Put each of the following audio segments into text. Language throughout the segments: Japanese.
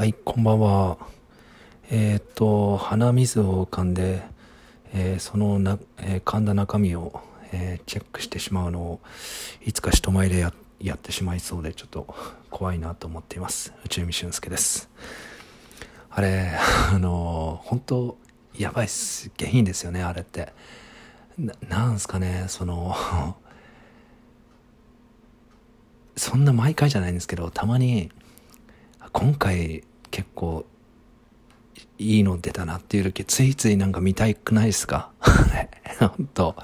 はい、こんばんは。えっ、と、鼻水を噛んで、えーそのな、えー噛んだ中身を、えーチェックしてしまうのを、いつか人前でややってしまいそうで、ちょっと怖いなと思っています。内海俊介です。あれ、あの、本当やばいっす。下品ですよね、あれって。ななんすかね、その、そんな毎回じゃないんですけど、たまに、今回結構いいの出たなっていう時ついついなんか見たくないですか？本当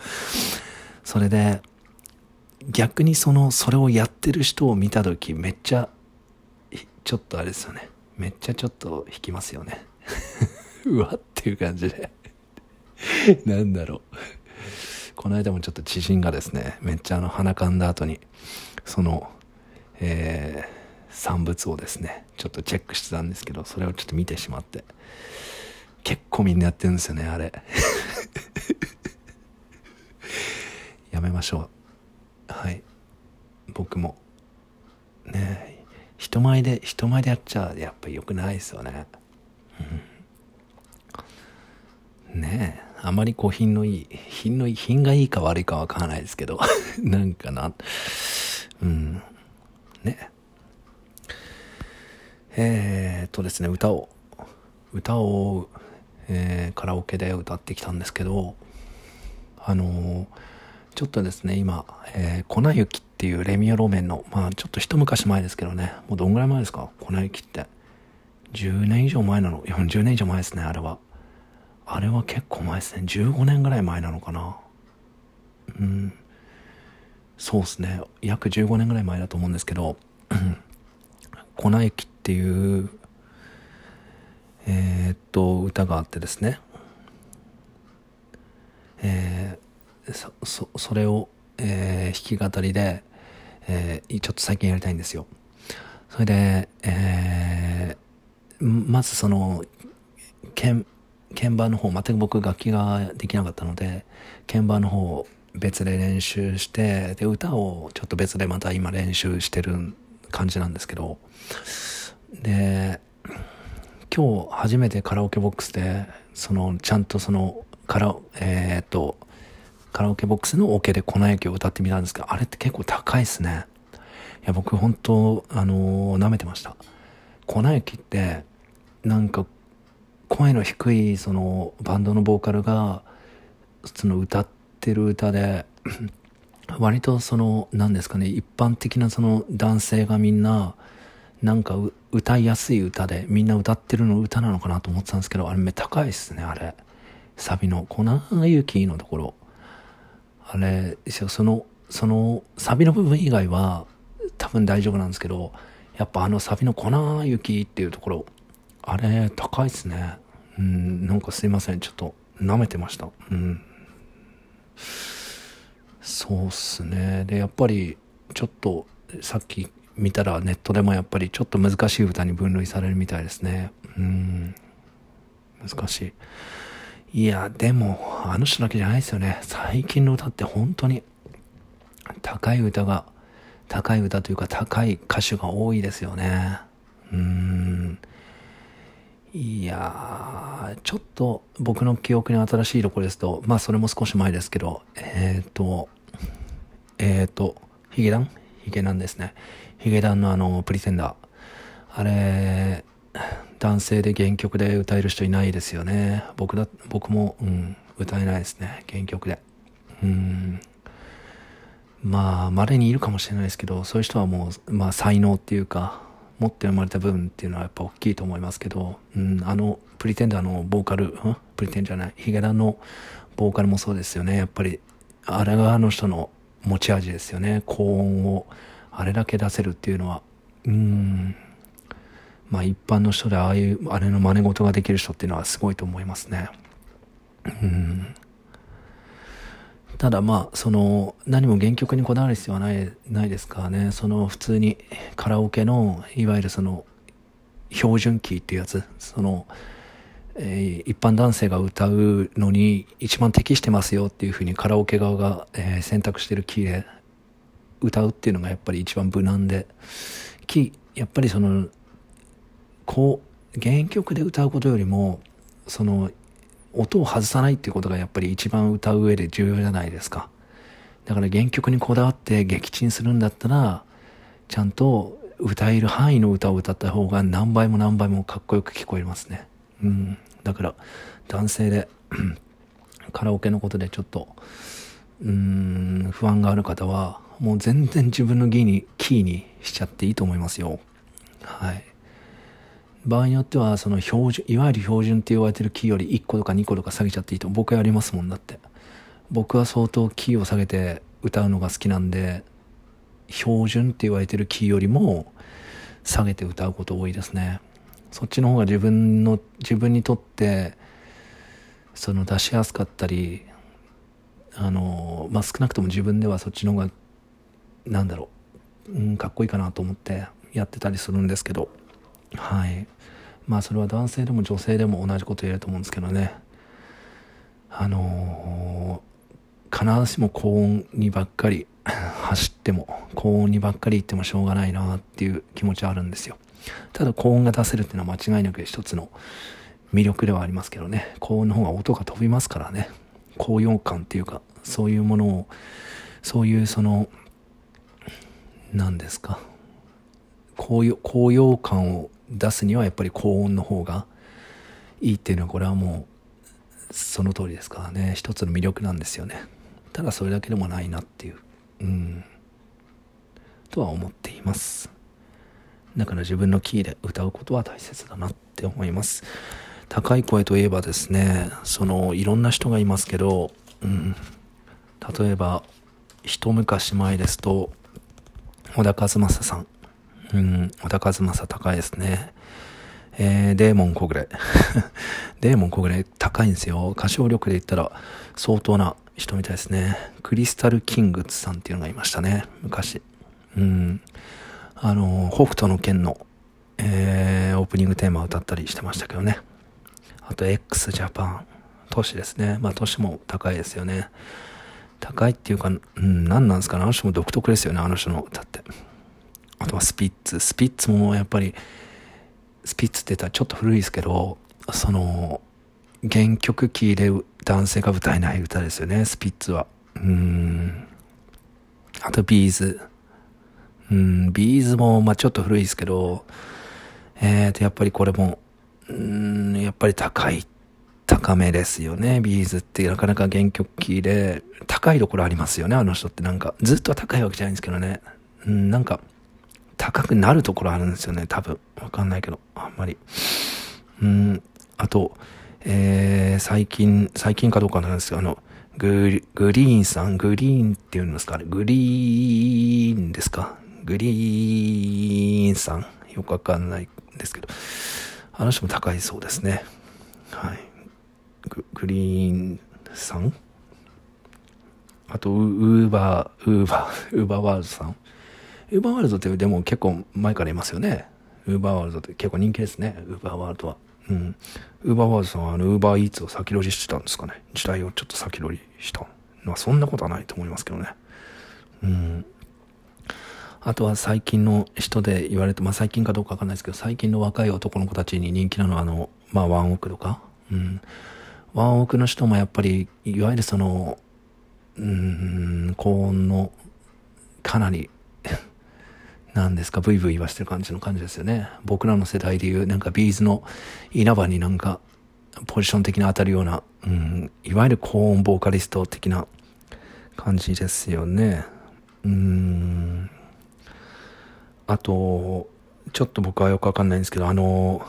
それで逆にそのそれをやってる人を見た時めっちゃちょっとあれですよね。めっちゃちょっと引きますよね。うわっていう感じで。なんだろう。この間もちょっと知人がですねめっちゃあの鼻かんだ後にそのえー産物をですねちょっとチェックしてたんですけどそれをちょっと見てしまって結構みんなやってるんですよねあれ。やめましょう。はい。僕も。ね。人前で人前でやっちゃやっぱ良くないですよね。うん。ね。えあまりこう品のいい品のいい品がいいか悪いかわからないですけど。なんかな。うん。ね。えー、っとですね歌を歌を、えーカラオケで歌ってきたんですけどあのーちょっとですね今、えー粉雪っていうレミオロメンのまあちょっと一昔前ですけどねもうどんぐらい前ですか？粉雪って。10年以上前なの？40年以上前ですねあれは。あれは結構前ですね。15年ぐらい前なのかな？うん。そうですね。約15年ぐらい前だと思うんですけど粉雪ってていうえーっと歌があってですね。えーそそそれを、えー弾き語りで、えーちょっと最近やりたいんですよ。それで、えーまずその鍵鍵盤の方全く僕楽器ができなかったので鍵盤の方を別で練習してで歌をちょっと別でまた今練習してる感じなんですけどで今日初めてカラオケボックスでそのちゃんとそのカラえーっとカラオケボックスのオケで粉雪を歌ってみたんですけどあれって結構高いですね。いや僕本当あのー舐めてました。粉雪ってなんか声の低いそのバンドのボーカルがその歌ってる歌で割とその何ですかね一般的なその男性がみんななんか歌いやすい歌でみんな歌ってるの歌なのかなと思ってたんですけどあれめ高いですねあれ。サビの「粉雪」のところ。あれそのそのサビの部分以外は多分大丈夫なんですけどやっぱあのサビの「粉雪」っていうところあれ高いですね。うんなんかすいませんちょっと舐めてました。うん。そうっすね。でやっぱりちょっとさっき見たらネットでもやっぱりちょっと難しい歌に分類されるみたいですね。うん。難しい。いやでもあの人だけじゃないですよね。最近の歌って本当に高い歌が高い歌というか高い歌手が多いですよね。うん。いやーちょっと僕の記憶に新しいところですとまあそれも少し前ですけどえっ、ー、とえっ、ー、とヒゲダン？ヒゲダンですね。ヒゲダンのあのプリテンダー。あれ男性で原曲で歌える人いないですよね。僕だ僕も、うん、歌えないですね。原曲で。うん。まあ稀にいるかもしれないですけどそういう人はもう、まあ、才能っていうか持って生まれた部分っていうのはやっぱ大きいと思いますけど、うん、あのプリテンダーのボーカル、んプリテンじゃないヒゲダンのボーカルもそうですよね。やっぱりあれがあの人の持ち味ですよね。高音をあれだけ出せるっていうのは。うん。まあ一般の人でああいうあれの真似事ができる人っていうのはすごいと思いますね。うん。ただまあその何も原曲にこだわる必要はないないですからね。その普通にカラオケのいわゆるその標準キーっていうやつ。その、えー一般男性が歌うのに一番適してますよっていうふうにカラオケ側が、えー選択してるキーで歌うっていうのがやっぱり一番無難でキーやっぱりそのこう原曲で歌うことよりも、その、音を外さないっていうことがやっぱり一番歌う上で重要じゃないですか。だから原曲にこだわって撃沈するんだったら、ちゃんと歌える範囲の歌を歌った方が何倍も何倍もかっこよく聞こえますね。うん。だから、男性でカラオケのことでちょっと、うーん、不安がある方は、もう全然自分のキーに、キーにしちゃっていいと思いますよ。はい。場合によっては、その標準、いわゆる標準って言われてるキーより1個とか2個とか下げちゃっていいと。僕はやりますもんだって。僕は相当キーを下げて歌うのが好きなんで、標準って言われてるキーよりも下げて歌うこと多いですね。そっちの方が自分の、自分にとって、その出しやすかったり、あの、まあ、少なくとも自分ではそっちの方が、なんだろう、うん、かっこいいかなと思ってやってたりするんですけど、はい。まあそれは男性でも女性でも同じこと言えると思うんですけどね。あの、必ずしも高音にばっかり 走っても、高音にばっかり行ってもしょうがないなっていう気持ちはあるんですよ。ただ高音が出せるっていうのは間違いなく一つの魅力ではありますけどね。高音の方が音が飛びますからね。高揚感っていうか、そういうものを、そういうその、何ですか。高揚、高揚感を出すにはやっぱり高音の方がいいっていうのはこれはもうその通りですからね。一つの魅力なんですよね。ただそれだけでもないなっていう。うん。とは思っています。だから自分のキーで歌うことは大切だなって思います。高い声といえばですね、その、いろんな人がいますけど、うん。例えば、一昔前ですと、小田和正さん。うん、小田和正高いですね。えー、デーモン小暮。デーモン小暮高いんですよ。歌唱力で言ったら相当な人みたいですね。クリスタルキングツさんっていうのがいましたね。昔。うん。あの、北斗の剣の、えー、オープニングテーマを歌ったりしてましたけどね。あと、x ジャパン。都市ですね。まあ、都市も高いですよね。高いっていうか、うん、何なんですかね。あの人も独特ですよね。あの人の歌って。あとはスピッツ。スピッツもやっぱり、スピッツって言ったらちょっと古いですけど、その、原曲キーで男性が歌えない歌ですよね、スピッツは。うん。あと B'z。うん、 B'zも、まあちょっと古いですけど、えーと、やっぱりこれも、うん、やっぱり高い、高めですよね、 B'zってなかなか原曲キーで、高いところありますよね、あの人ってなんか。ずっと高いわけじゃないんですけどね。うん、なんか、高くなるところあるんですよね、多分。わかんないけど、あんまり。うん、あと、えー、最近、最近かどうかなんですけど、あの、ググリーンさん、グリーンっていうんですかね、グリーンですかグリーンさん。よくわかんないんですけど、あの人も高いそうですね。はい。ググリーンさん？あと、ウーバー、ウーバー、ウーバーワールドさん。ウーバーワールドってでも結構前からいますよね。ウーバーワールドって結構人気ですね。ウーバーワールドは。うん。ウーバーワールドさんはあの、ウーバーイーツを先取りしてたんですかね。時代をちょっと先取りした。まあそんなことはないと思いますけどね。うん。あとは最近の人で言われて、まあ最近かどうかわかんないですけど、最近の若い男の子たちに人気なのはあの、まあワンオクとか。うん。ワンオクの人もやっぱり、いわゆるその、うん、高音のかなり なんですか、ブイブイ言わしてる感じの感じですよね。僕らの世代でいう、なんか B'zの稲葉になんか、ポジション的に当たるような、うん、いわゆる高音ボーカリスト的な感じですよね。うん。あと、ちょっと僕はよくわかんないんですけど、あの、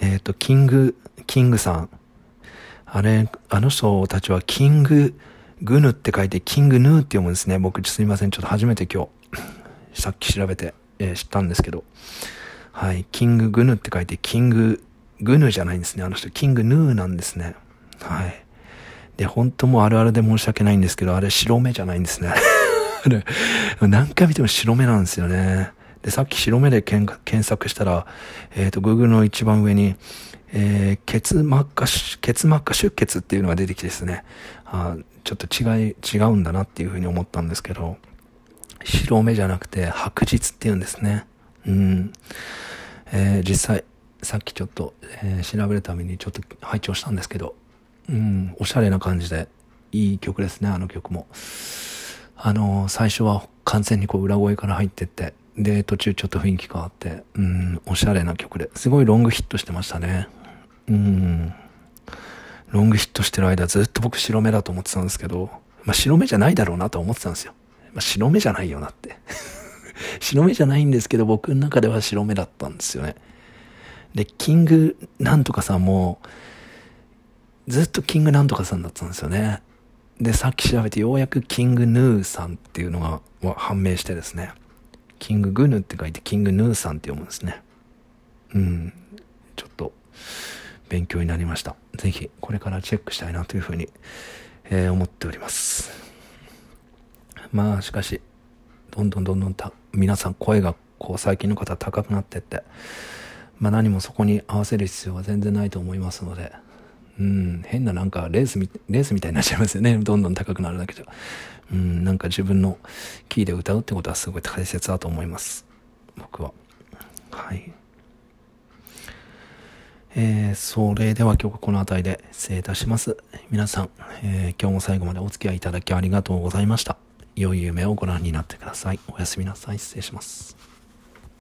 えっ、ー、と、キング、キングさん。あれ、あの人たちはキング、グヌって書いてキングヌーって読むんですね。僕すいません。ちょっと初めて今日 さっき調べて、えー、知ったんですけど、はい、キンググヌって書いて、キンググヌじゃないんですね。あの人、キングヌーなんですね。はい。で、本当もあるあるで申し訳ないんですけど、あれ白目じゃないんですね。何回見ても白目なんですよね。で、さっき白目で検索したら、えっ、ー、と、Google の一番上に、えー、血膜下、血膜下出血っていうのが出てきてですね、あちょっと違い、違うんだなっていうふうに思ったんですけど、白目じゃなくて白日って言うんですね。うん。えー、実際、さっきちょっと、えー、調べるためにちょっと拝聴したんですけど、うん、おしゃれな感じで、いい曲ですね、あの曲も。あの、最初は完全にこう裏声から入ってって、で、途中ちょっと雰囲気変わって、うん、おしゃれな曲で、すごいロングヒットしてましたね。うん、ロングヒットしてる間ずっと僕白目だと思ってたんですけど、まあ白目じゃないだろうなと思ってたんですよ。まあ白目じゃないよなって。白目じゃないんですけど、僕の中では白目だったんですよね。で、キングなんとかさんも、ずっとキングなんとかさんだったんですよね。で、さっき調べてようやくキングヌーさんっていうのが判明してですね。キンググヌって書いてキングヌーさんって読むんですね。うん。ちょっと勉強になりました。ぜひこれからチェックしたいなというふうに、えー、思っております。まあしかし、どんどんどんどんた皆さん声がこう最近の方高くなってって、まあ何もそこに合わせる必要は全然ないと思いますので、うん、変ななんかレースみ、レースみたいになっちゃいますよね。どんどん高くなるだけじゃ。うん、なんか自分のキーで歌うってことはすごい大切だと思います。僕は。はい。えー、それでは今日はこの辺りで失礼いたします。皆さん、えー、今日も最後までお付き合いいただきありがとうございました。良い夢をご覧になってください。おやすみなさい。失礼します。